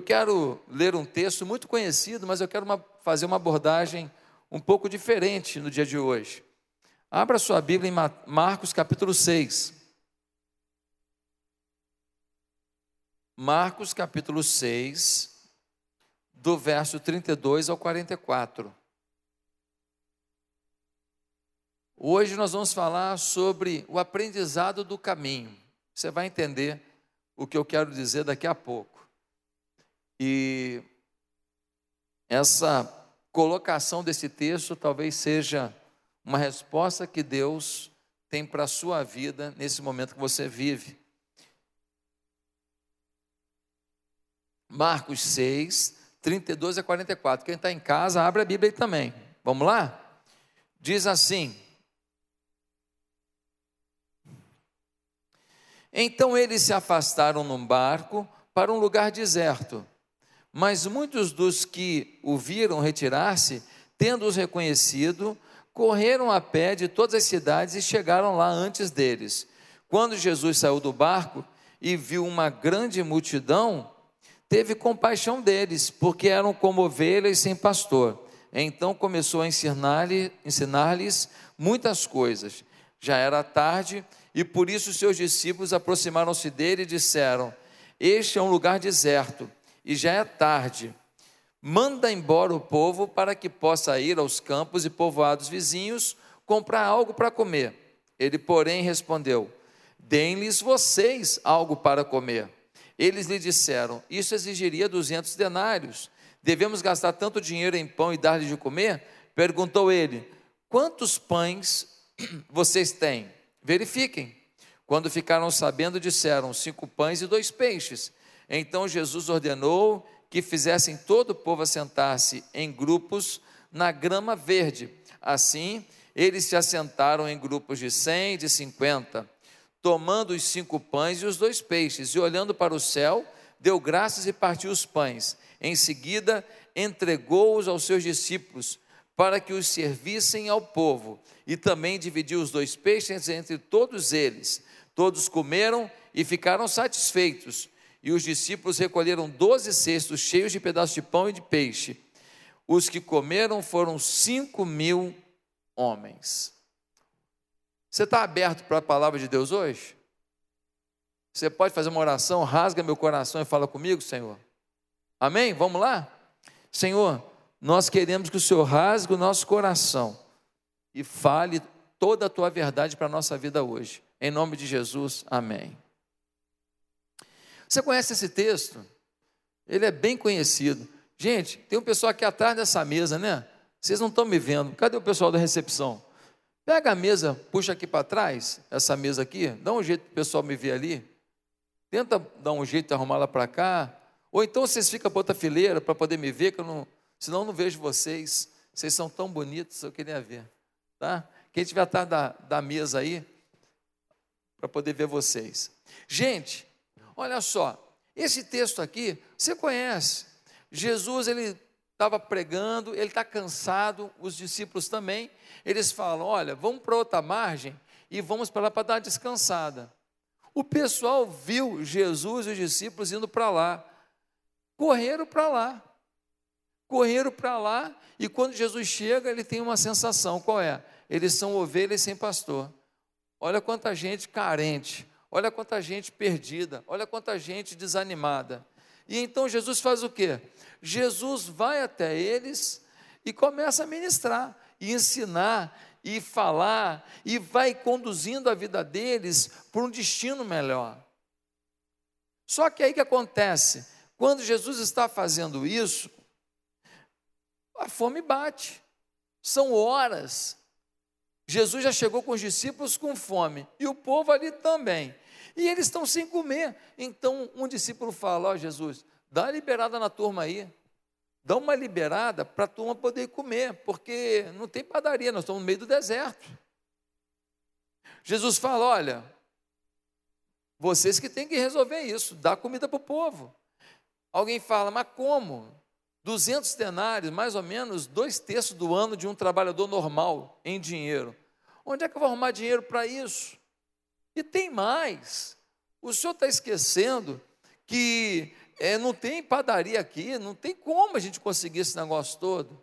Eu quero ler um texto muito conhecido, mas eu quero uma, fazer uma abordagem um pouco diferente no dia de hoje. Abra sua Bíblia em Marcos capítulo 6. Marcos capítulo 6, do verso 32 ao 44. Hoje nós vamos falar sobre o aprendizado do caminho. Você vai entender o que eu quero dizer daqui a pouco. E essa colocação desse texto talvez seja uma resposta que Deus tem para a sua vida nesse momento que você vive. Marcos 6, 32 a 44. Quem está em casa, abre a Bíblia aí também. Vamos lá? Diz assim: Então eles se afastaram num barco para um lugar deserto. Mas muitos dos que o viram retirar-se, tendo-os reconhecido, correram a pé de todas as cidades e chegaram lá antes deles. Quando Jesus saiu do barco e viu uma grande multidão, teve compaixão deles, porque eram como ovelhas sem pastor. Então começou a ensinar-lhes ensinar muitas coisas. Já era tarde e por isso seus discípulos aproximaram-se dele e disseram: Este é um lugar deserto e já é tarde. Manda embora o povo para que possa ir aos campos e povoados vizinhos comprar algo para comer. Ele, porém, respondeu: Deem-lhes vocês algo para comer. Eles lhe disseram: Isso exigiria duzentos denários. Devemos gastar tanto dinheiro em pão e dar-lhes de comer? Perguntou ele: Quantos pães vocês têm? Verifiquem. Quando ficaram sabendo, disseram: cinco pães e dois peixes. Então Jesus ordenou que fizessem todo o povo assentar-se em grupos na grama verde. Assim, eles se assentaram em grupos de cem, de cinquenta, tomando os cinco pães e os dois peixes, e olhando para o céu, deu graças e partiu os pães. Em seguida, entregou-os aos seus discípulos para que os servissem ao povo, e também dividiu os dois peixes entre todos eles. Todos comeram e ficaram satisfeitos, e os discípulos recolheram doze cestos cheios de pedaços de pão e de peixe. Os que comeram foram cinco mil homens. Você está aberto para a palavra de Deus hoje? Você pode fazer uma oração, rasga meu coração e fala comigo, Senhor. Amém? Vamos lá? Senhor, nós queremos que o Senhor rasgue o nosso coração e fale toda a tua verdade para a nossa vida hoje. Em nome de Jesus, amém. Você conhece esse texto? Ele é bem conhecido. Gente, tem um pessoal aqui atrás dessa mesa, né? Vocês não estão me vendo. Cadê o pessoal da recepção? Pega a mesa, puxa aqui para trás, essa mesa aqui, dá um jeito para o pessoal me ver ali. Tenta dar um jeito de arrumá-la para cá. Ou então vocês ficam para outra fileira para poder me ver, que eu não, senão eu não vejo vocês. Vocês são tão bonitos, eu queria ver. Tá? Quem estiver atrás da, da mesa aí, para poder ver vocês. Gente, olha só, esse texto aqui, você conhece. Jesus, ele estava pregando, ele está cansado, os discípulos também. Eles falam: olha, vamos para outra margem e vamos para lá para dar uma descansada. O pessoal viu Jesus e os discípulos indo para lá, correram para lá correram para lá e quando Jesus chega, ele tem uma sensação: qual é? Eles são ovelhas sem pastor. Olha quanta gente carente, olha quanta gente perdida, olha quanta gente desanimada. E então Jesus faz o quê? Jesus vai até eles e começa a ministrar, e ensinar, e falar, e vai conduzindo a vida deles para um destino melhor. Só que aí que acontece? Quando Jesus está fazendo isso, a fome bate. São horas. Jesus já chegou com os discípulos com fome e o povo ali também. E eles estão sem comer. Então um discípulo fala: Ó oh, Jesus, dá uma liberada na turma aí. Dá uma liberada para a turma poder comer, porque não tem padaria, nós estamos no meio do deserto. Jesus fala: Olha, vocês que têm que resolver isso, dá comida para o povo. Alguém fala, mas como? 200 denários, mais ou menos dois terços do ano de um trabalhador normal em dinheiro. Onde é que eu vou arrumar dinheiro para isso? E tem mais. O senhor está esquecendo que é, não tem padaria aqui, não tem como a gente conseguir esse negócio todo.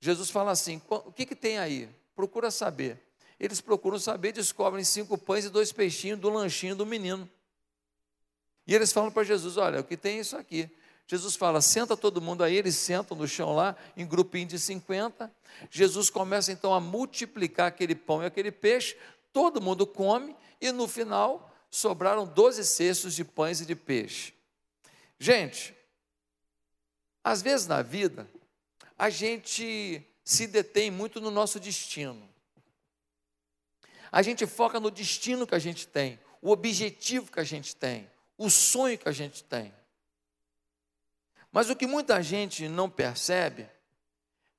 Jesus fala assim: o que, que tem aí? Procura saber. Eles procuram saber, descobrem cinco pães e dois peixinhos do lanchinho do menino. E eles falam para Jesus: olha, o que tem é isso aqui. Jesus fala: senta todo mundo aí, eles sentam no chão lá, em grupinho de 50. Jesus começa então a multiplicar aquele pão e aquele peixe, todo mundo come, e no final sobraram 12 cestos de pães e de peixe. Gente, às vezes na vida, a gente se detém muito no nosso destino. A gente foca no destino que a gente tem, o objetivo que a gente tem, o sonho que a gente tem. Mas o que muita gente não percebe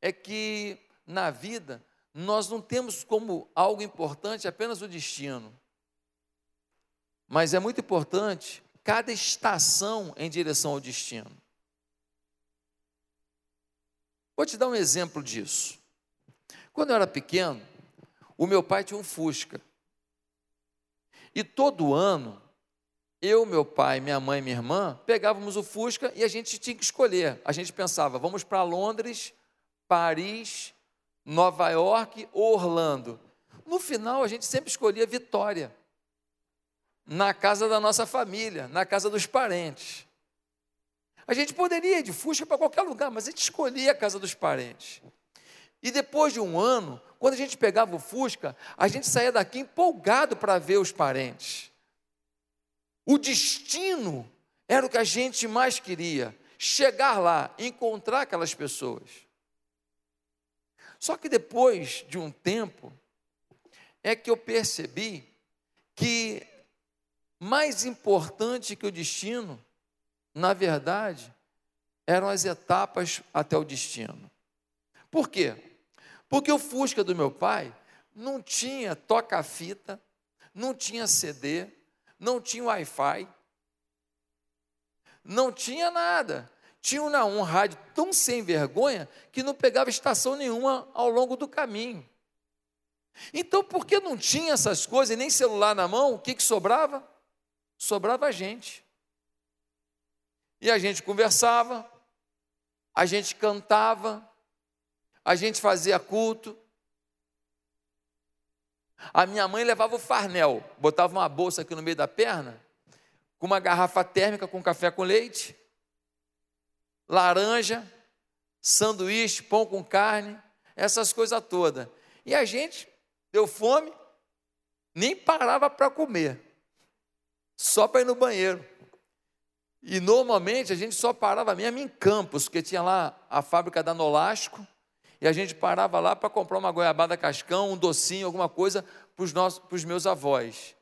é que na vida nós não temos como algo importante apenas o destino. Mas é muito importante cada estação em direção ao destino. Vou te dar um exemplo disso. Quando eu era pequeno, o meu pai tinha um Fusca. E todo ano, eu, meu pai, minha mãe e minha irmã pegávamos o Fusca e a gente tinha que escolher. A gente pensava, vamos para Londres, Paris, Nova York ou Orlando. No final, a gente sempre escolhia Vitória, na casa da nossa família, na casa dos parentes. A gente poderia ir de Fusca para qualquer lugar, mas a gente escolhia a casa dos parentes. E depois de um ano, quando a gente pegava o Fusca, a gente saía daqui empolgado para ver os parentes. O destino era o que a gente mais queria: chegar lá, encontrar aquelas pessoas. Só que depois de um tempo, é que eu percebi que mais importante que o destino na verdade, eram as etapas até o destino. Por quê? Porque o Fusca do meu pai não tinha toca-fita, não tinha CD, não tinha Wi-Fi, não tinha nada. Tinha um, rádio tão sem vergonha que não pegava estação nenhuma ao longo do caminho. Então, porque não tinha essas coisas e nem celular na mão, o que, que sobrava? Sobrava a gente. E a gente conversava, a gente cantava, a gente fazia culto. A minha mãe levava o farnel, botava uma bolsa aqui no meio da perna, com uma garrafa térmica com café com leite, laranja, sanduíche, pão com carne, essas coisas todas. E a gente deu fome, nem parava para comer, só para ir no banheiro. E normalmente a gente só parava mesmo em Campos, porque tinha lá a fábrica da Nolasco, e a gente parava lá para comprar uma goiabada cascão, um docinho, alguma coisa para os meus avós.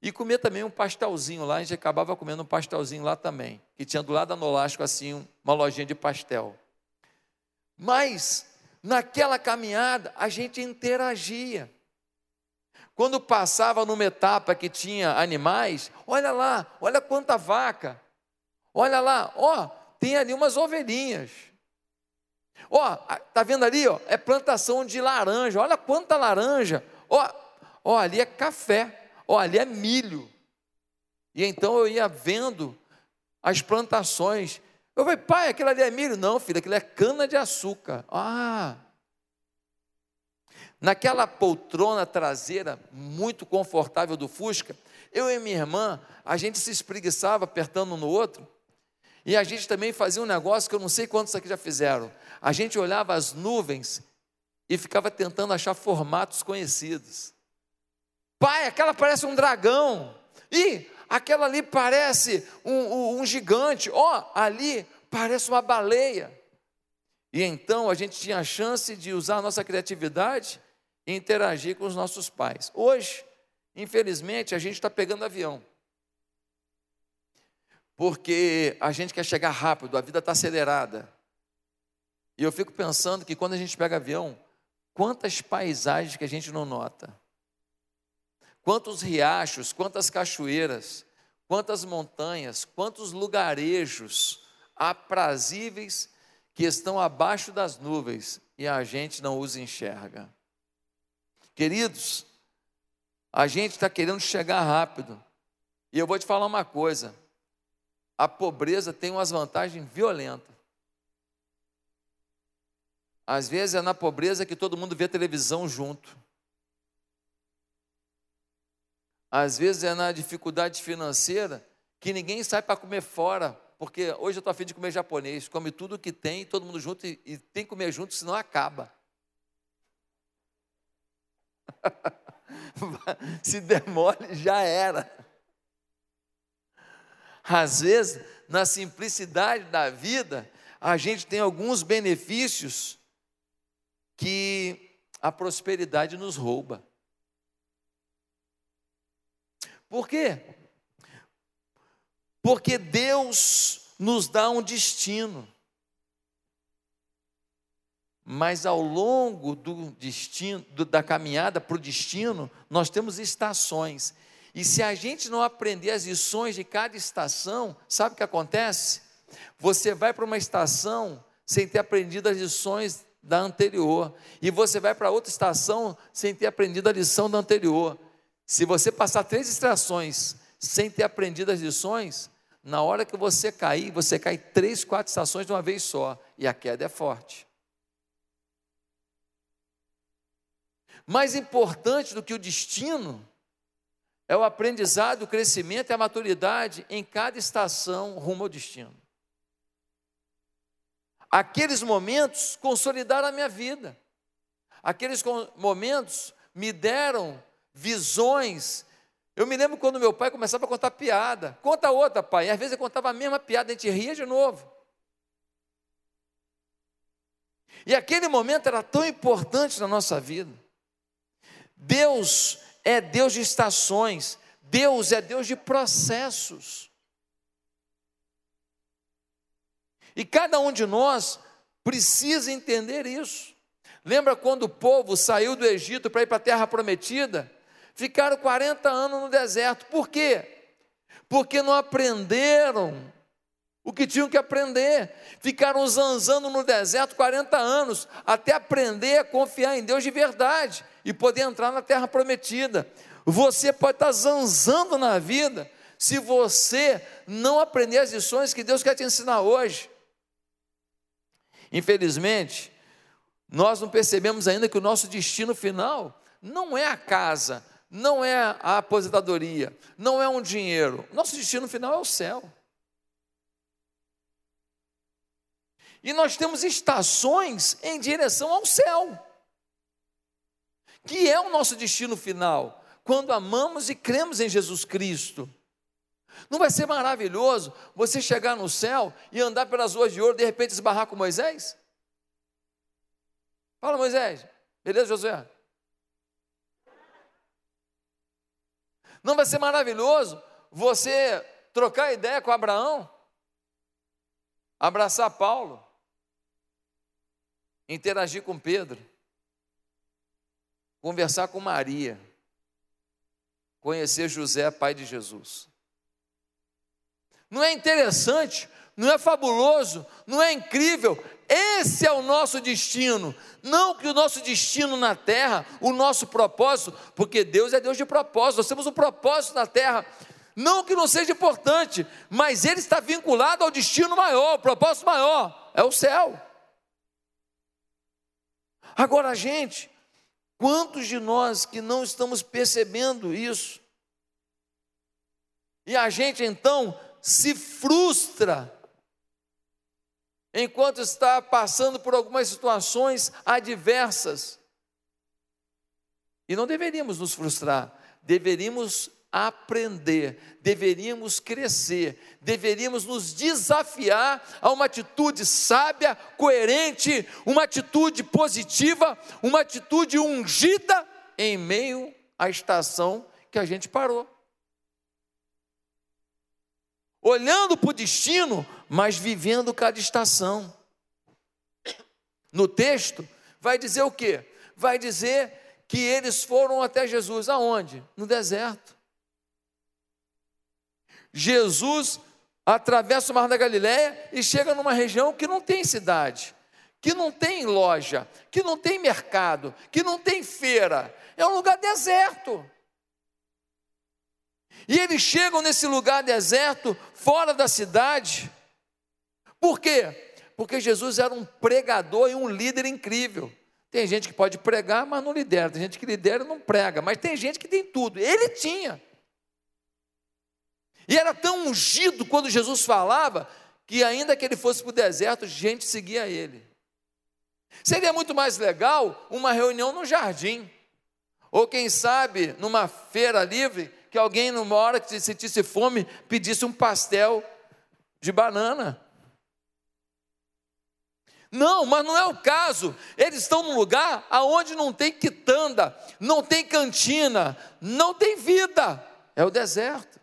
E comer também um pastelzinho lá, a gente acabava comendo um pastelzinho lá também, que tinha do lado da Nolasco assim uma lojinha de pastel. Mas naquela caminhada a gente interagia. Quando passava numa etapa que tinha animais, olha lá, olha quanta vaca. Olha lá, ó, tem ali umas ovelhinhas. Ó, tá vendo ali, ó? É plantação de laranja. Olha quanta laranja. Ó, ó, ali é café. Ó, ali é milho. E então eu ia vendo as plantações. Eu falei, pai, aquilo ali é milho? Não, filho, aquilo é cana de açúcar. Ah! Naquela poltrona traseira muito confortável do Fusca, eu e minha irmã, a gente se espreguiçava apertando um no outro e a gente também fazia um negócio que eu não sei quantos aqui já fizeram. A gente olhava as nuvens e ficava tentando achar formatos conhecidos. Pai, aquela parece um dragão. E aquela ali parece um, um, um gigante. Ó, oh, ali parece uma baleia. E então a gente tinha a chance de usar a nossa criatividade interagir com os nossos pais. Hoje, infelizmente, a gente está pegando avião porque a gente quer chegar rápido, a vida está acelerada. E eu fico pensando que quando a gente pega avião, quantas paisagens que a gente não nota, quantos riachos, quantas cachoeiras, quantas montanhas, quantos lugarejos aprazíveis que estão abaixo das nuvens e a gente não os enxerga. Queridos, a gente está querendo chegar rápido. E eu vou te falar uma coisa: a pobreza tem umas vantagens violentas. Às vezes é na pobreza que todo mundo vê televisão junto. Às vezes é na dificuldade financeira que ninguém sai para comer fora, porque hoje eu estou afim de comer japonês, come tudo que tem, todo mundo junto e, e tem que comer junto, senão acaba. Se demole, já era. Às vezes, na simplicidade da vida, a gente tem alguns benefícios que a prosperidade nos rouba. Por quê? Porque Deus nos dá um destino. Mas ao longo do destino, da caminhada para o destino, nós temos estações. E se a gente não aprender as lições de cada estação, sabe o que acontece? Você vai para uma estação sem ter aprendido as lições da anterior, e você vai para outra estação sem ter aprendido a lição da anterior. Se você passar três estações sem ter aprendido as lições, na hora que você cair, você cai três, quatro estações de uma vez só, e a queda é forte. Mais importante do que o destino é o aprendizado, o crescimento e a maturidade em cada estação rumo ao destino. Aqueles momentos consolidaram a minha vida. Aqueles momentos me deram visões. Eu me lembro quando meu pai começava a contar piada. Conta outra, pai. E às vezes eu contava a mesma piada, a gente ria de novo. E aquele momento era tão importante na nossa vida. Deus é Deus de estações, Deus é Deus de processos. E cada um de nós precisa entender isso. Lembra quando o povo saiu do Egito para ir para a terra prometida? Ficaram 40 anos no deserto. Por quê? Porque não aprenderam o que tinham que aprender. Ficaram zanzando no deserto 40 anos, até aprender a confiar em Deus de verdade e poder entrar na terra prometida. Você pode estar zanzando na vida se você não aprender as lições que Deus quer te ensinar hoje. Infelizmente, nós não percebemos ainda que o nosso destino final não é a casa, não é a aposentadoria, não é um dinheiro. Nosso destino final é o céu. E nós temos estações em direção ao céu, que é o nosso destino final, quando amamos e cremos em Jesus Cristo. Não vai ser maravilhoso você chegar no céu e andar pelas ruas de ouro, de repente esbarrar com Moisés? Fala, Moisés. Beleza, Josué? Não vai ser maravilhoso você trocar ideia com Abraão? Abraçar Paulo? Interagir com Pedro? Conversar com Maria? Conhecer José, pai de Jesus? Não é interessante? Não é fabuloso? Não é incrível? Esse é o nosso destino. Não que o nosso destino na terra, o nosso propósito, porque Deus é Deus de propósito, nós temos um propósito na terra. Não que não seja importante, mas ele está vinculado ao destino maior, o propósito maior, é o céu. Agora, gente, quantos de nós que não estamos percebendo isso? E a gente então se frustra enquanto está passando por algumas situações adversas. E não deveríamos nos frustrar, deveríamos aprender, deveríamos crescer, deveríamos nos desafiar a uma atitude sábia, coerente, uma atitude positiva, uma atitude ungida em meio à estação que a gente parou olhando para o destino, mas vivendo cada estação. No texto, vai dizer o quê? Vai dizer que eles foram até Jesus, aonde? No deserto. Jesus atravessa o Mar da Galiléia e chega numa região que não tem cidade, que não tem loja, que não tem mercado, que não tem feira, é um lugar deserto. E eles chegam nesse lugar deserto, fora da cidade. Por quê? Porque Jesus era um pregador e um líder incrível. Tem gente que pode pregar, mas não lidera. Tem gente que lidera e não prega. Mas tem gente que tem tudo. Ele tinha. E era tão ungido quando Jesus falava, que ainda que ele fosse para o deserto, gente seguia ele. Seria muito mais legal uma reunião no jardim. Ou quem sabe, numa feira livre, que alguém, numa hora que sentisse fome, pedisse um pastel de banana. Não, mas não é o caso. Eles estão num lugar aonde não tem quitanda, não tem cantina, não tem vida. É o deserto.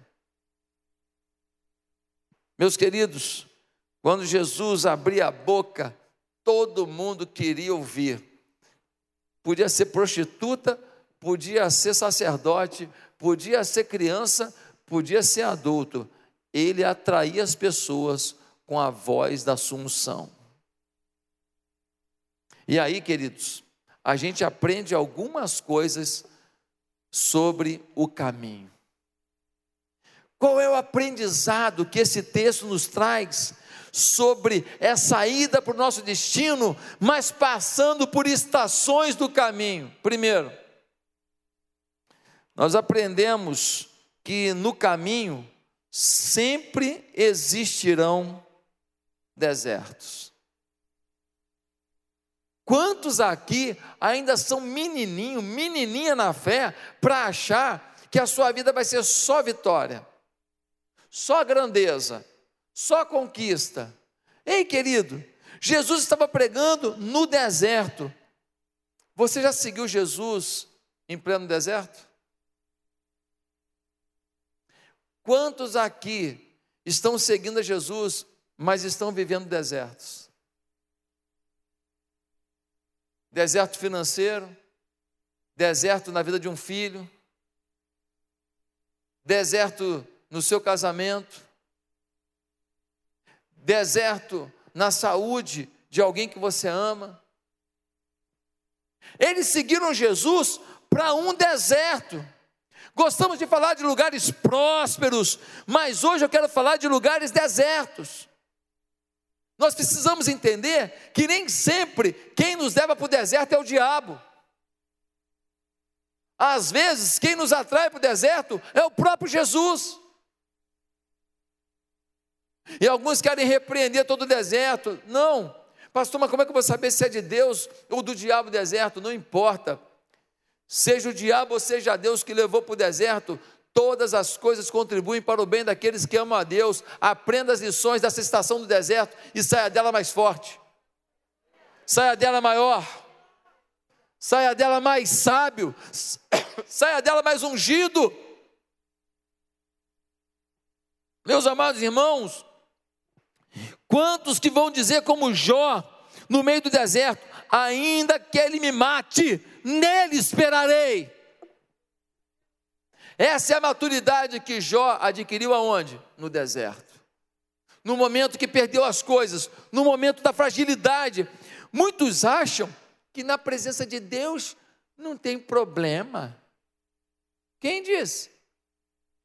Meus queridos, quando Jesus abria a boca, todo mundo queria ouvir. Podia ser prostituta, podia ser sacerdote, podia ser criança, podia ser adulto. Ele atraía as pessoas com a voz da assunção. E aí, queridos, a gente aprende algumas coisas sobre o caminho. Qual é o aprendizado que esse texto nos traz sobre essa ida para o nosso destino, mas passando por estações do caminho? Primeiro, nós aprendemos que no caminho sempre existirão desertos. Quantos aqui ainda são menininho, menininha na fé, para achar que a sua vida vai ser só vitória, só grandeza, só conquista? Ei, querido, Jesus estava pregando no deserto. Você já seguiu Jesus em pleno deserto? Quantos aqui estão seguindo a Jesus, mas estão vivendo desertos? deserto financeiro, deserto na vida de um filho, deserto no seu casamento, deserto na saúde de alguém que você ama. Eles seguiram Jesus para um deserto. Gostamos de falar de lugares prósperos, mas hoje eu quero falar de lugares desertos. Nós precisamos entender que nem sempre quem nos leva para o deserto é o diabo. Às vezes, quem nos atrai para o deserto é o próprio Jesus. E alguns querem repreender todo o deserto. Não, pastor, mas como é que eu vou saber se é de Deus ou do diabo o deserto? Não importa. Seja o diabo ou seja Deus que levou para o deserto, Todas as coisas contribuem para o bem daqueles que amam a Deus. Aprenda as lições dessa estação do deserto e saia dela mais forte. Saia dela maior. Saia dela mais sábio. Saia dela mais ungido. Meus amados irmãos, quantos que vão dizer como Jó no meio do deserto, ainda que ele me mate, nele esperarei. Essa é a maturidade que Jó adquiriu aonde? No deserto. No momento que perdeu as coisas, no momento da fragilidade. Muitos acham que na presença de Deus não tem problema. Quem disse?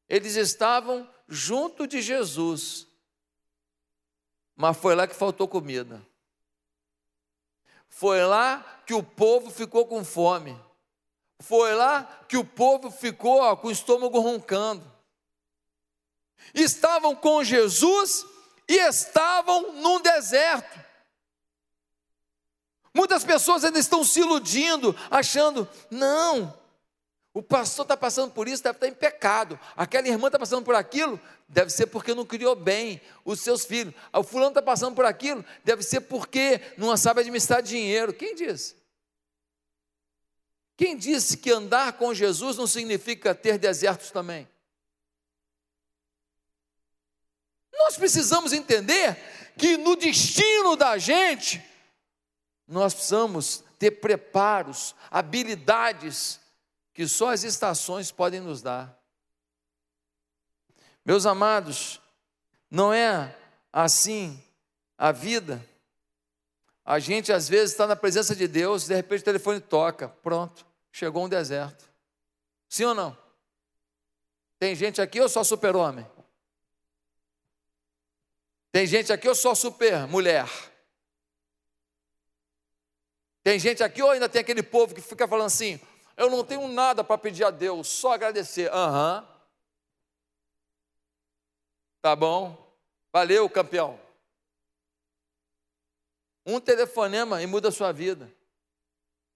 Eles estavam junto de Jesus, mas foi lá que faltou comida. Foi lá que o povo ficou com fome. Foi lá que o povo ficou ó, com o estômago roncando. Estavam com Jesus e estavam num deserto. Muitas pessoas ainda estão se iludindo, achando, não, o pastor está passando por isso, deve estar em pecado. Aquela irmã está passando por aquilo, deve ser porque não criou bem os seus filhos. O fulano está passando por aquilo, deve ser porque não sabe administrar dinheiro. Quem disse? Quem disse que andar com Jesus não significa ter desertos também? Nós precisamos entender que no destino da gente, nós precisamos ter preparos, habilidades que só as estações podem nos dar. Meus amados, não é assim a vida. A gente às vezes está na presença de Deus, de repente o telefone toca, pronto chegou um deserto. Sim ou não? Tem gente aqui ou só super-homem? Tem gente aqui ou só super mulher? Tem gente aqui ou ainda tem aquele povo que fica falando assim: eu não tenho nada para pedir a Deus, só agradecer. Aham. Uhum. Tá bom. Valeu, campeão. Um telefonema e muda a sua vida.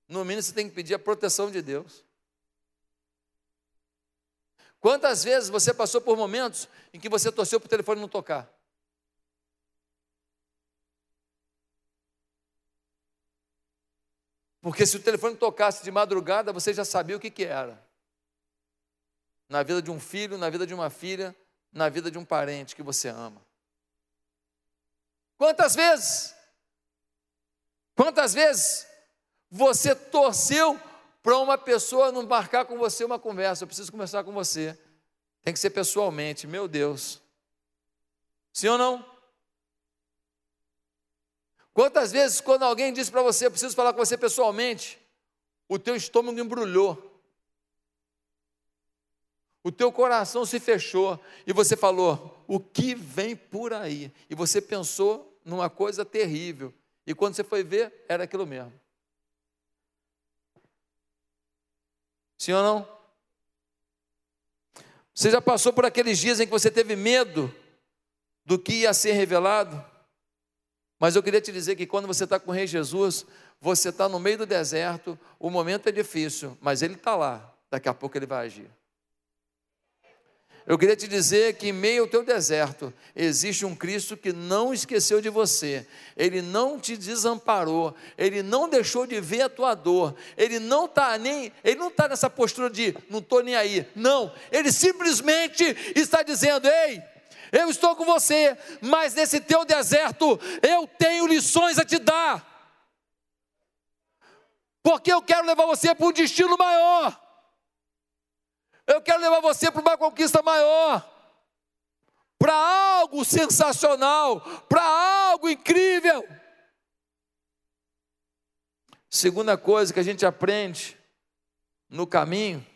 No mínimo você tem que pedir a proteção de Deus. Quantas vezes você passou por momentos em que você torceu para o telefone não tocar? Porque se o telefone tocasse de madrugada, você já sabia o que, que era. Na vida de um filho, na vida de uma filha, na vida de um parente que você ama. Quantas vezes? Quantas vezes você torceu para uma pessoa não marcar com você uma conversa? Eu preciso conversar com você. Tem que ser pessoalmente, meu Deus. Sim ou não? Quantas vezes, quando alguém disse para você, preciso falar com você pessoalmente, o teu estômago embrulhou, o teu coração se fechou e você falou: o que vem por aí? E você pensou numa coisa terrível, e quando você foi ver, era aquilo mesmo. Sim ou não? Você já passou por aqueles dias em que você teve medo do que ia ser revelado? Mas eu queria te dizer que quando você está com o Rei Jesus, você está no meio do deserto, o momento é difícil, mas Ele está lá, daqui a pouco Ele vai agir. Eu queria te dizer que em meio ao teu deserto existe um Cristo que não esqueceu de você, Ele não te desamparou, Ele não deixou de ver a tua dor, Ele não está nem, Ele não está nessa postura de não estou nem aí, não, Ele simplesmente está dizendo, ei, eu estou com você, mas nesse teu deserto eu tenho lições a te dar. Porque eu quero levar você para um destino maior. Eu quero levar você para uma conquista maior. Para algo sensacional, para algo incrível. Segunda coisa que a gente aprende no caminho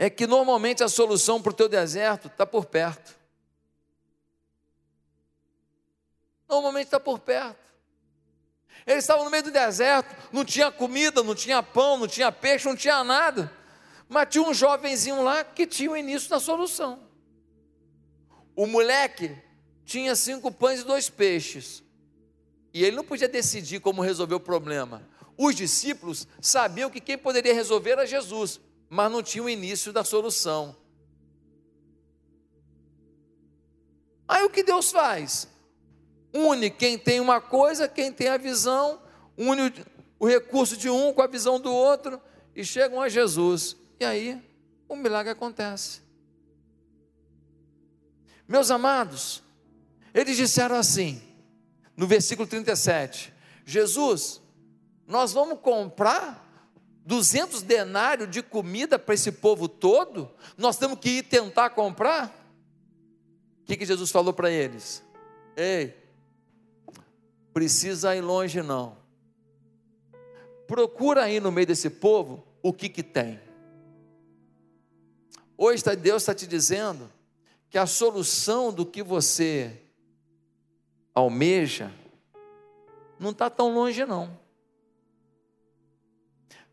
é que normalmente a solução para o teu deserto está por perto. Normalmente está por perto. Eles estavam no meio do deserto, não tinha comida, não tinha pão, não tinha peixe, não tinha nada. Mas tinha um jovenzinho lá que tinha o início da solução. O moleque tinha cinco pães e dois peixes. E ele não podia decidir como resolver o problema. Os discípulos sabiam que quem poderia resolver era Jesus mas não tinha o início da solução. Aí o que Deus faz? Une quem tem uma coisa, quem tem a visão, une o recurso de um com a visão do outro e chegam a Jesus. E aí o milagre acontece. Meus amados, eles disseram assim, no versículo 37, Jesus, nós vamos comprar 200 denários de comida para esse povo todo, nós temos que ir tentar comprar? O que, que Jesus falou para eles? Ei, precisa ir longe não. Procura aí no meio desse povo o que, que tem. Hoje Deus está te dizendo que a solução do que você almeja não está tão longe não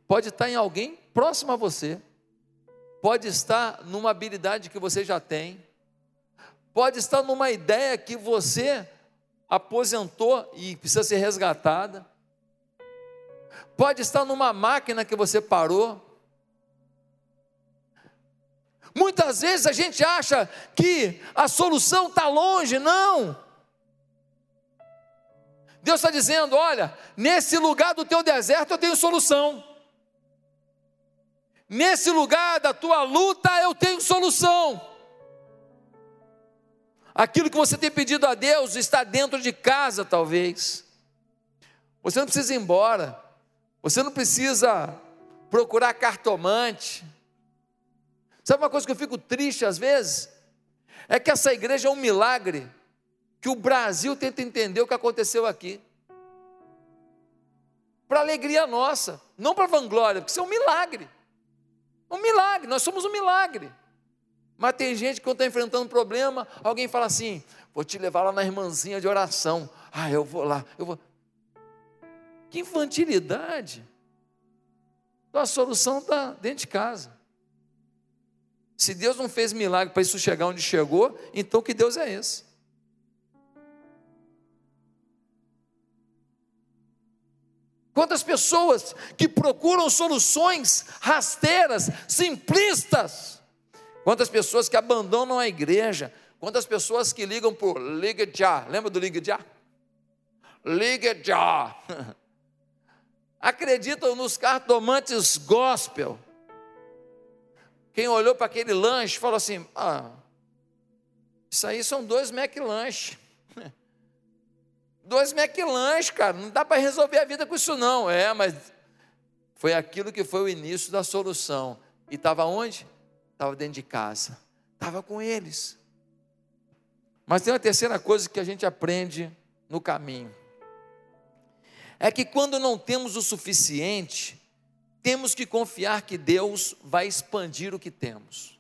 pode estar em alguém próximo a você, pode estar numa habilidade que você já tem, pode estar numa ideia que você aposentou e precisa ser resgatada, pode estar numa máquina que você parou. Muitas vezes a gente acha que a solução está longe, não. Deus está dizendo: olha, nesse lugar do teu deserto eu tenho solução. Nesse lugar da tua luta eu tenho solução. Aquilo que você tem pedido a Deus está dentro de casa, talvez. Você não precisa ir embora. Você não precisa procurar cartomante. Sabe uma coisa que eu fico triste às vezes? É que essa igreja é um milagre que o Brasil tenta entender o que aconteceu aqui. Para alegria nossa, não para vanglória, porque isso é um milagre. Um milagre, nós somos um milagre. Mas tem gente que quando está enfrentando um problema, alguém fala assim: vou te levar lá na irmãzinha de oração. Ah, eu vou lá, eu vou. Que infantilidade. A solução está dentro de casa. Se Deus não fez milagre para isso chegar onde chegou, então que Deus é esse? Quantas pessoas que procuram soluções rasteiras, simplistas. Quantas pessoas que abandonam a igreja. Quantas pessoas que ligam por Liga Já. Lembra do Liga Já? Liga Já. Acreditam nos cartomantes gospel. Quem olhou para aquele lanche falou assim: ah, isso aí são dois McLanche. Dois McLanche, cara, não dá para resolver a vida com isso não. É, mas foi aquilo que foi o início da solução. E estava onde? Estava dentro de casa. Estava com eles. Mas tem uma terceira coisa que a gente aprende no caminho. É que quando não temos o suficiente, temos que confiar que Deus vai expandir o que temos.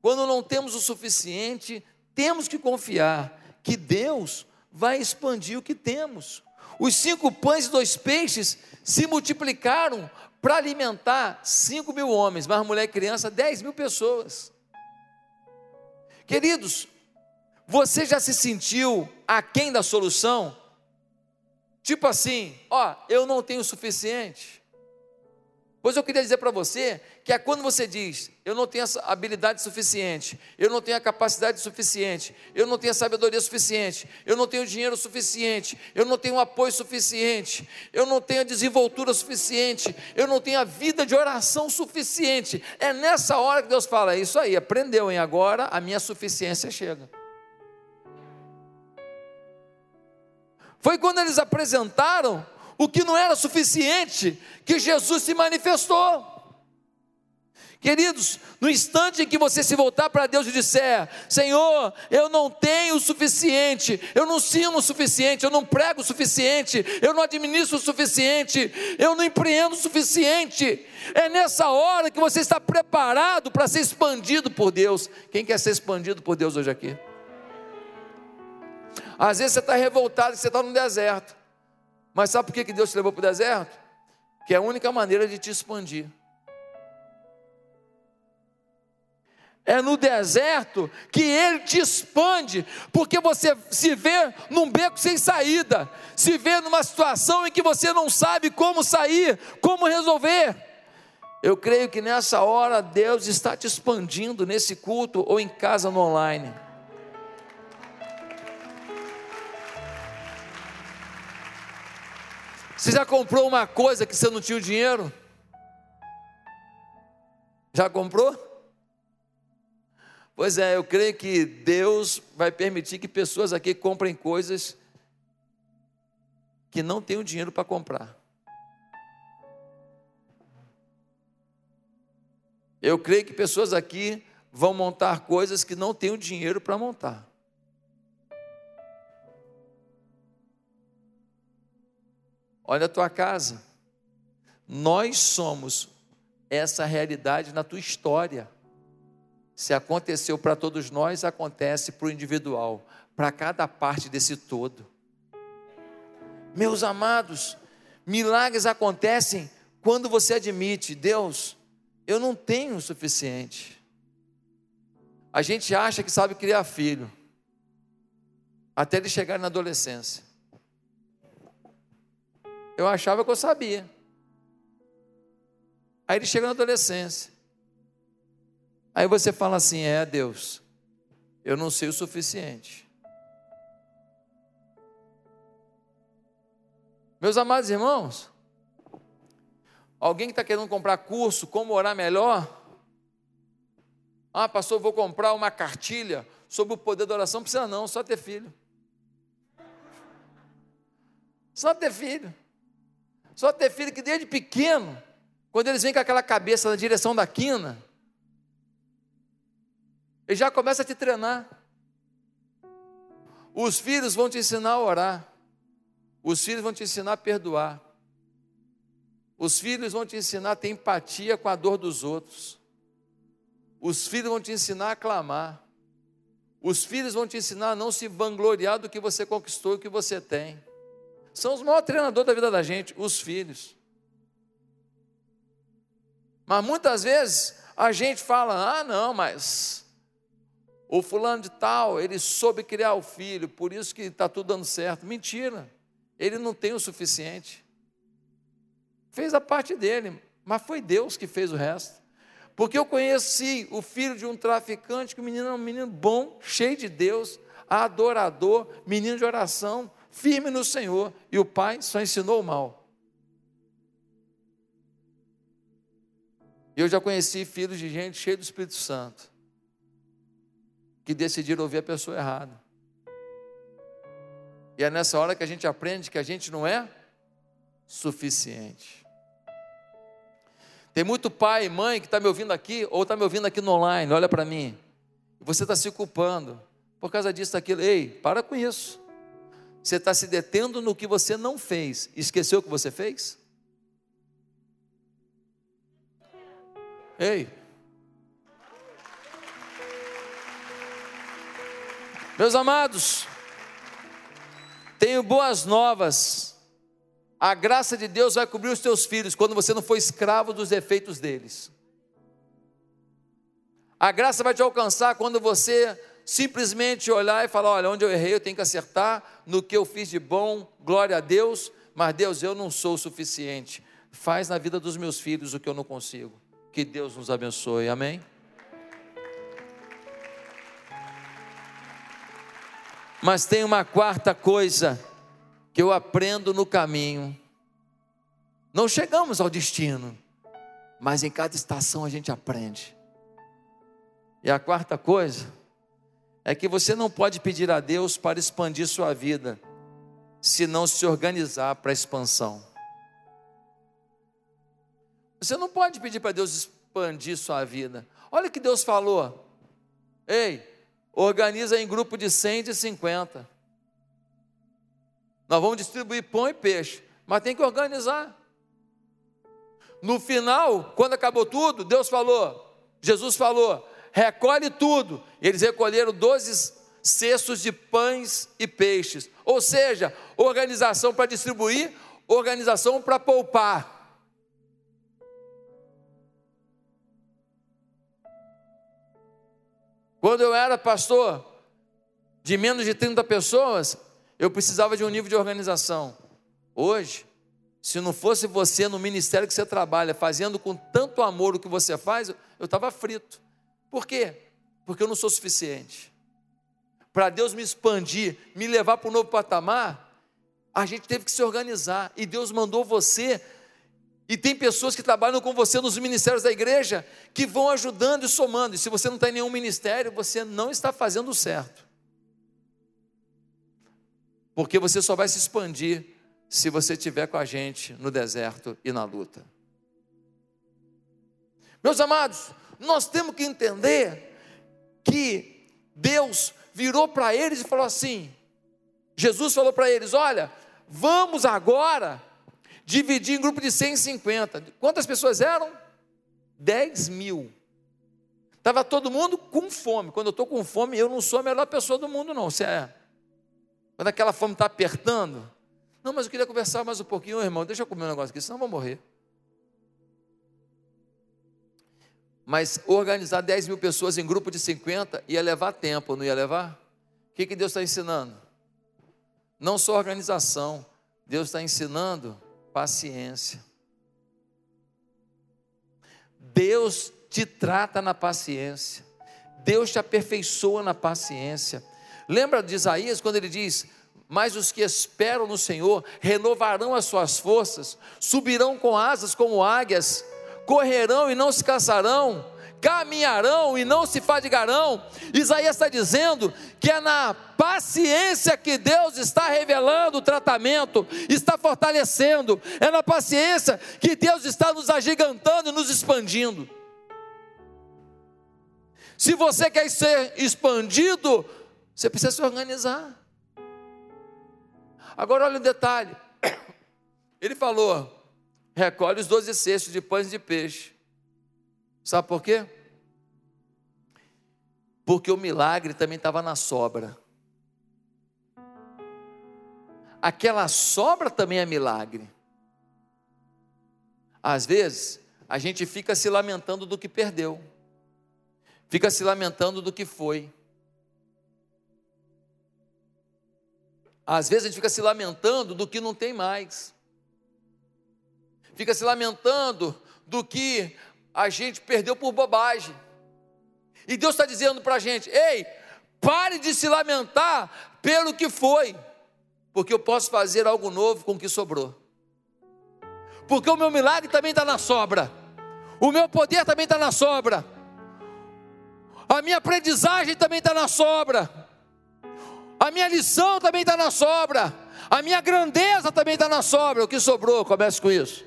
Quando não temos o suficiente, temos que confiar que Deus vai expandir o que temos. Os cinco pães e dois peixes se multiplicaram para alimentar cinco mil homens, mas mulher e criança, dez mil pessoas. Queridos, você já se sentiu aquém da solução? Tipo assim, ó, eu não tenho o suficiente. Pois eu queria dizer para você que é quando você diz, eu não tenho a habilidade suficiente, eu não tenho a capacidade suficiente, eu não tenho a sabedoria suficiente, eu não tenho dinheiro suficiente, eu não tenho apoio suficiente, eu não tenho a desenvoltura suficiente, eu não tenho a vida de oração suficiente. É nessa hora que Deus fala, é isso aí, aprendeu, hein? Agora a minha suficiência chega. Foi quando eles apresentaram o que não era suficiente, que Jesus se manifestou. Queridos, no instante em que você se voltar para Deus e disser: Senhor, eu não tenho o suficiente, eu não sino o suficiente, eu não prego o suficiente, eu não administro o suficiente, eu não empreendo o suficiente. É nessa hora que você está preparado para ser expandido por Deus. Quem quer ser expandido por Deus hoje aqui? Às vezes você está revoltado, você está no deserto. Mas sabe por que Deus te levou para o deserto? Que é a única maneira de te expandir. É no deserto que ele te expande, porque você se vê num beco sem saída, se vê numa situação em que você não sabe como sair, como resolver. Eu creio que nessa hora Deus está te expandindo nesse culto ou em casa no online. Você já comprou uma coisa que você não tinha o dinheiro? Já comprou? Pois é, eu creio que Deus vai permitir que pessoas aqui comprem coisas que não têm o dinheiro para comprar. Eu creio que pessoas aqui vão montar coisas que não têm o dinheiro para montar. Olha a tua casa. Nós somos essa realidade na tua história. Se aconteceu para todos nós, acontece para o individual, para cada parte desse todo. Meus amados, milagres acontecem quando você admite, Deus, eu não tenho o suficiente. A gente acha que sabe criar filho, até ele chegar na adolescência. Eu achava que eu sabia. Aí ele chega na adolescência. Aí você fala assim: é Deus, eu não sei o suficiente. Meus amados irmãos, alguém que está querendo comprar curso, como orar melhor? Ah, pastor, vou comprar uma cartilha sobre o poder da oração. Não precisa não, só ter filho. Só ter filho. Só ter filho que desde pequeno, quando eles vêm com aquela cabeça na direção da quina, ele já começa a te treinar. Os filhos vão te ensinar a orar. Os filhos vão te ensinar a perdoar. Os filhos vão te ensinar a ter empatia com a dor dos outros. Os filhos vão te ensinar a clamar. Os filhos vão te ensinar a não se vangloriar do que você conquistou e o que você tem. São os maiores treinadores da vida da gente, os filhos. Mas muitas vezes a gente fala: ah, não, mas o fulano de tal, ele soube criar o filho, por isso que está tudo dando certo. Mentira, ele não tem o suficiente. Fez a parte dele, mas foi Deus que fez o resto. Porque eu conheci o filho de um traficante, que o menino é um menino bom, cheio de Deus, adorador, menino de oração, firme no Senhor, e o pai só ensinou o mal. Eu já conheci filhos de gente cheia do Espírito Santo, que decidiram ouvir a pessoa errada. E é nessa hora que a gente aprende que a gente não é suficiente. Tem muito pai e mãe que está me ouvindo aqui, ou está me ouvindo aqui no online, olha para mim. Você está se culpando por causa disso, daquilo. Ei, para com isso. Você está se detendo no que você não fez. Esqueceu o que você fez? Ei. Meus amados, tenho boas novas. A graça de Deus vai cobrir os teus filhos quando você não for escravo dos defeitos deles. A graça vai te alcançar quando você simplesmente olhar e falar: olha, onde eu errei, eu tenho que acertar, no que eu fiz de bom, glória a Deus, mas Deus, eu não sou o suficiente. Faz na vida dos meus filhos o que eu não consigo. Que Deus nos abençoe. Amém? Mas tem uma quarta coisa que eu aprendo no caminho. Não chegamos ao destino, mas em cada estação a gente aprende. E a quarta coisa é que você não pode pedir a Deus para expandir sua vida, se não se organizar para a expansão. Você não pode pedir para Deus expandir sua vida. Olha o que Deus falou. Ei, organiza em grupo de 100 e de 50. Nós vamos distribuir pão e peixe, mas tem que organizar. No final, quando acabou tudo, Deus falou, Jesus falou: recolhe tudo. Eles recolheram 12 cestos de pães e peixes. Ou seja, organização para distribuir, organização para poupar. Quando eu era pastor de menos de 30 pessoas, eu precisava de um nível de organização. Hoje, se não fosse você no ministério que você trabalha, fazendo com tanto amor o que você faz, eu estava frito. Por quê? Porque eu não sou suficiente. Para Deus me expandir, me levar para um novo patamar, a gente teve que se organizar. E Deus mandou você e tem pessoas que trabalham com você nos ministérios da igreja que vão ajudando e somando. E se você não está em nenhum ministério, você não está fazendo certo. Porque você só vai se expandir se você estiver com a gente no deserto e na luta. Meus amados, nós temos que entender que Deus virou para eles e falou assim: Jesus falou para eles: Olha, vamos agora dividi em grupo de 150. Quantas pessoas eram? 10 mil. Estava todo mundo com fome. Quando eu estou com fome, eu não sou a melhor pessoa do mundo, não. Você é. Quando aquela fome está apertando. Não, mas eu queria conversar mais um pouquinho, irmão. Deixa eu comer um negócio aqui, senão eu vou morrer. Mas organizar 10 mil pessoas em grupo de 50 ia levar tempo, não ia levar? O que, que Deus está ensinando? Não só organização, Deus está ensinando paciência. Deus te trata na paciência. Deus te aperfeiçoa na paciência. Lembra de Isaías quando ele diz: Mas os que esperam no Senhor renovarão as suas forças, subirão com asas como águias, correrão e não se cansarão, caminharão e não se fadigarão. Isaías está dizendo que é na paciência que Deus está revelando o tratamento, está fortalecendo, é na paciência que Deus está nos agigantando e nos expandindo. Se você quer ser expandido, você precisa se organizar. Agora olha o detalhe. Ele falou: recolhe os doze cestos de pães de peixe. Sabe por quê? Porque o milagre também estava na sobra. Aquela sobra também é milagre. Às vezes, a gente fica se lamentando do que perdeu, fica se lamentando do que foi. Às vezes a gente fica se lamentando do que não tem mais, fica se lamentando do que a gente perdeu por bobagem. E Deus está dizendo para a gente: ei, pare de se lamentar pelo que foi, porque eu posso fazer algo novo com o que sobrou. Porque o meu milagre também está na sobra, o meu poder também está na sobra, a minha aprendizagem também está na sobra a minha lição também está na sobra, a minha grandeza também está na sobra. O que sobrou? Comece com isso.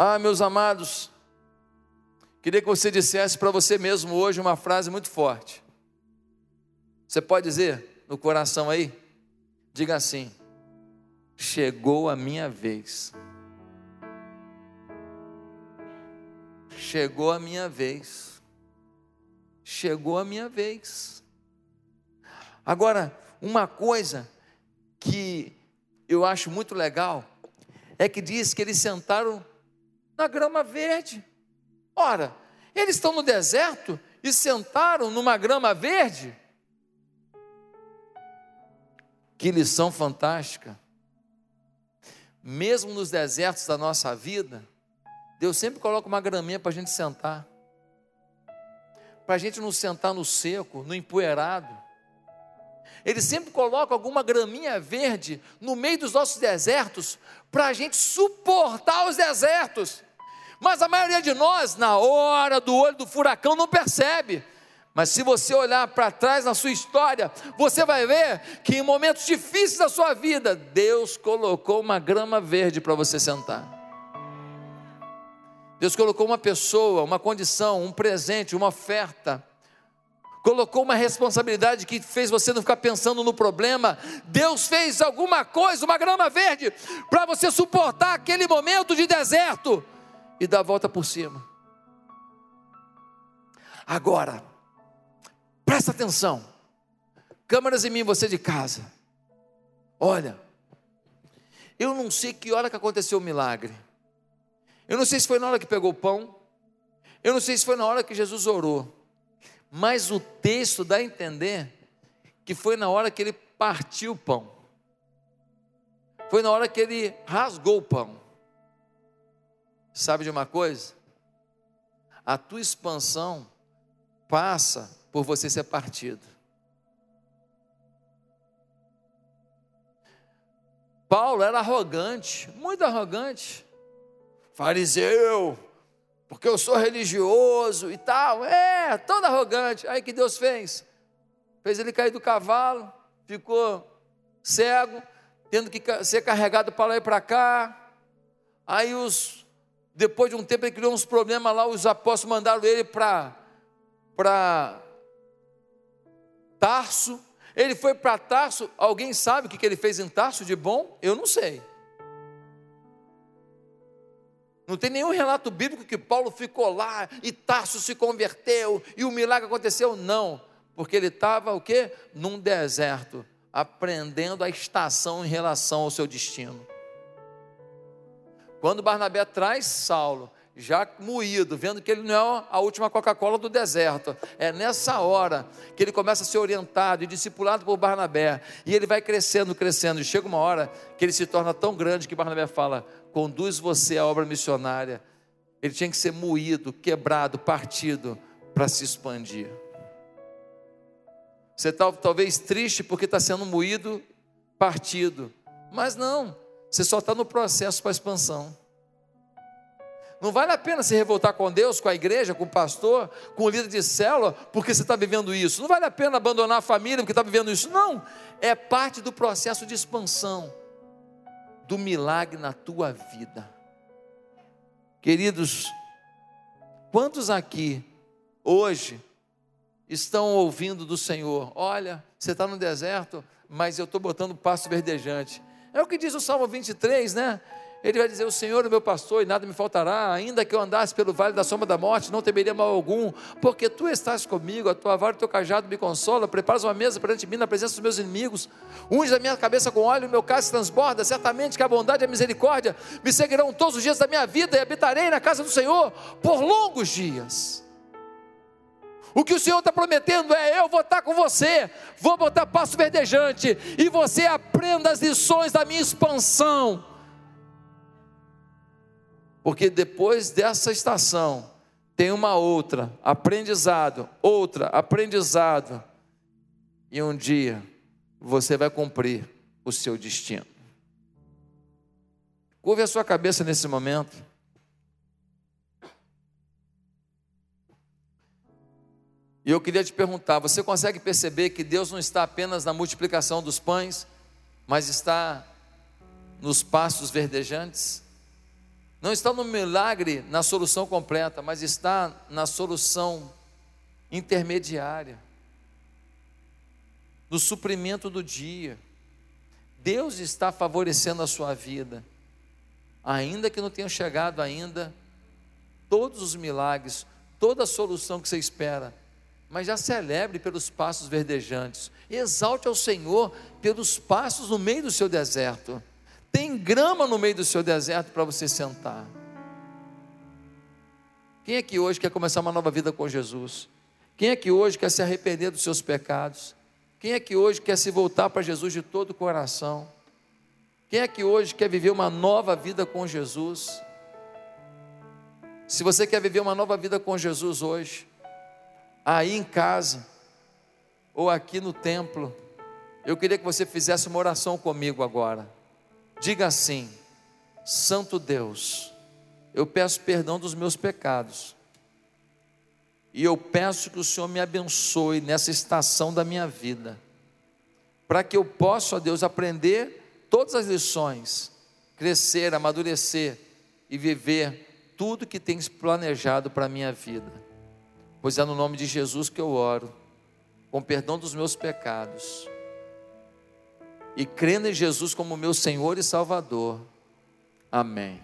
Ah, meus amados, queria que você dissesse para você mesmo hoje uma frase muito forte. Você pode dizer no coração aí? Diga assim: chegou a minha vez. Chegou a minha vez. Chegou a minha vez. Agora, uma coisa que eu acho muito legal é que diz que eles sentaram na grama verde. Ora, eles estão no deserto e sentaram numa grama verde. Que lição fantástica. Mesmo nos desertos da nossa vida, Deus sempre coloca uma graminha para a gente sentar. Para a gente não sentar no seco, no empoeirado ele sempre coloca alguma graminha verde no meio dos nossos desertos, para a gente suportar os desertos. Mas a maioria de nós, na hora do olho do furacão, não percebe. Mas se você olhar para trás na sua história, você vai ver que em momentos difíceis da sua vida, Deus colocou uma grama verde para você sentar. Deus colocou uma pessoa, uma condição, um presente, uma oferta colocou uma responsabilidade que fez você não ficar pensando no problema. Deus fez alguma coisa, uma grama verde, para você suportar aquele momento de deserto e dar a volta por cima. Agora, presta atenção, câmeras em mim, você de casa. Olha, eu não sei que hora que aconteceu o milagre. Eu não sei se foi na hora que pegou o pão. Eu não sei se foi na hora que Jesus orou. Mas o texto dá a entender que foi na hora que ele partiu o pão. Foi na hora que ele rasgou o pão. Sabe de uma coisa? A tua expansão passa por você ser partido. Paulo era arrogante, muito arrogante. Fariseu, porque eu sou religioso e tal. É, todo arrogante. Aí que Deus fez? Fez ele cair do cavalo, ficou cego, tendo que ser carregado para lá e para cá. Aí os depois de um tempo ele criou uns problemas lá, os apóstolos mandaram ele para para Tarso. Ele foi para Tarso. Alguém sabe o que ele fez em Tarso de bom? Eu não sei. Não tem nenhum relato bíblico que Paulo ficou lá e Tarso se converteu e o milagre aconteceu. Não, porque ele estava o quê? Num deserto, aprendendo a estação em relação ao seu destino. Quando Barnabé traz Saulo, já moído, vendo que ele não é a última Coca-Cola do deserto. É nessa hora que ele começa a ser orientado e discipulado por Barnabé. E ele vai crescendo, crescendo. E chega uma hora que ele se torna tão grande que Barnabé fala: conduz você à obra missionária. Ele tinha que ser moído, quebrado, partido para se expandir. Você está talvez triste porque está sendo moído, partido. Mas não, você só está no processo para expansão. Não vale a pena se revoltar com Deus, com a igreja, com o pastor, com o líder de célula, porque você está vivendo isso. Não vale a pena abandonar a família porque está vivendo isso. Não. É parte do processo de expansão, do milagre na tua vida. Queridos, quantos aqui, hoje, estão ouvindo do Senhor? Olha, você está no deserto, mas eu estou botando passo verdejante. É o que diz o Salmo 23, né? Ele vai dizer: O Senhor é meu pastor e nada me faltará, ainda que eu andasse pelo vale da sombra da morte, não temeria mal algum, porque tu estás comigo, a tua vara e o teu cajado me consola, preparas uma mesa perante mim na presença dos meus inimigos, unge a minha cabeça com óleo, o meu cálice transborda, certamente que a bondade e a misericórdia me seguirão todos os dias da minha vida e habitarei na casa do Senhor por longos dias. O que o Senhor está prometendo é: eu vou estar com você, vou botar passo verdejante, e você aprenda as lições da minha expansão porque depois dessa estação tem uma outra, aprendizado, outra, aprendizado. E um dia você vai cumprir o seu destino. Curve a sua cabeça nesse momento. E eu queria te perguntar: você consegue perceber que Deus não está apenas na multiplicação dos pães, mas está nos pastos verdejantes? Não está no milagre, na solução completa, mas está na solução intermediária, no suprimento do dia. Deus está favorecendo a sua vida, ainda que não tenha chegado ainda todos os milagres, toda a solução que você espera, mas já celebre pelos passos verdejantes, exalte ao Senhor pelos passos no meio do seu deserto. Tem grama no meio do seu deserto para você sentar. Quem é que hoje quer começar uma nova vida com Jesus? Quem é que hoje quer se arrepender dos seus pecados? Quem é que hoje quer se voltar para Jesus de todo o coração? Quem é que hoje quer viver uma nova vida com Jesus? Se você quer viver uma nova vida com Jesus hoje, aí em casa, ou aqui no templo, eu queria que você fizesse uma oração comigo agora. Diga assim: Santo Deus, eu peço perdão dos meus pecados. E eu peço que o Senhor me abençoe nessa estação da minha vida, para que eu possa, ó Deus, aprender todas as lições, crescer, amadurecer e viver tudo que tens planejado para a minha vida. Pois é no nome de Jesus que eu oro, com perdão dos meus pecados e crendo em Jesus como meu Senhor e Salvador. Amém.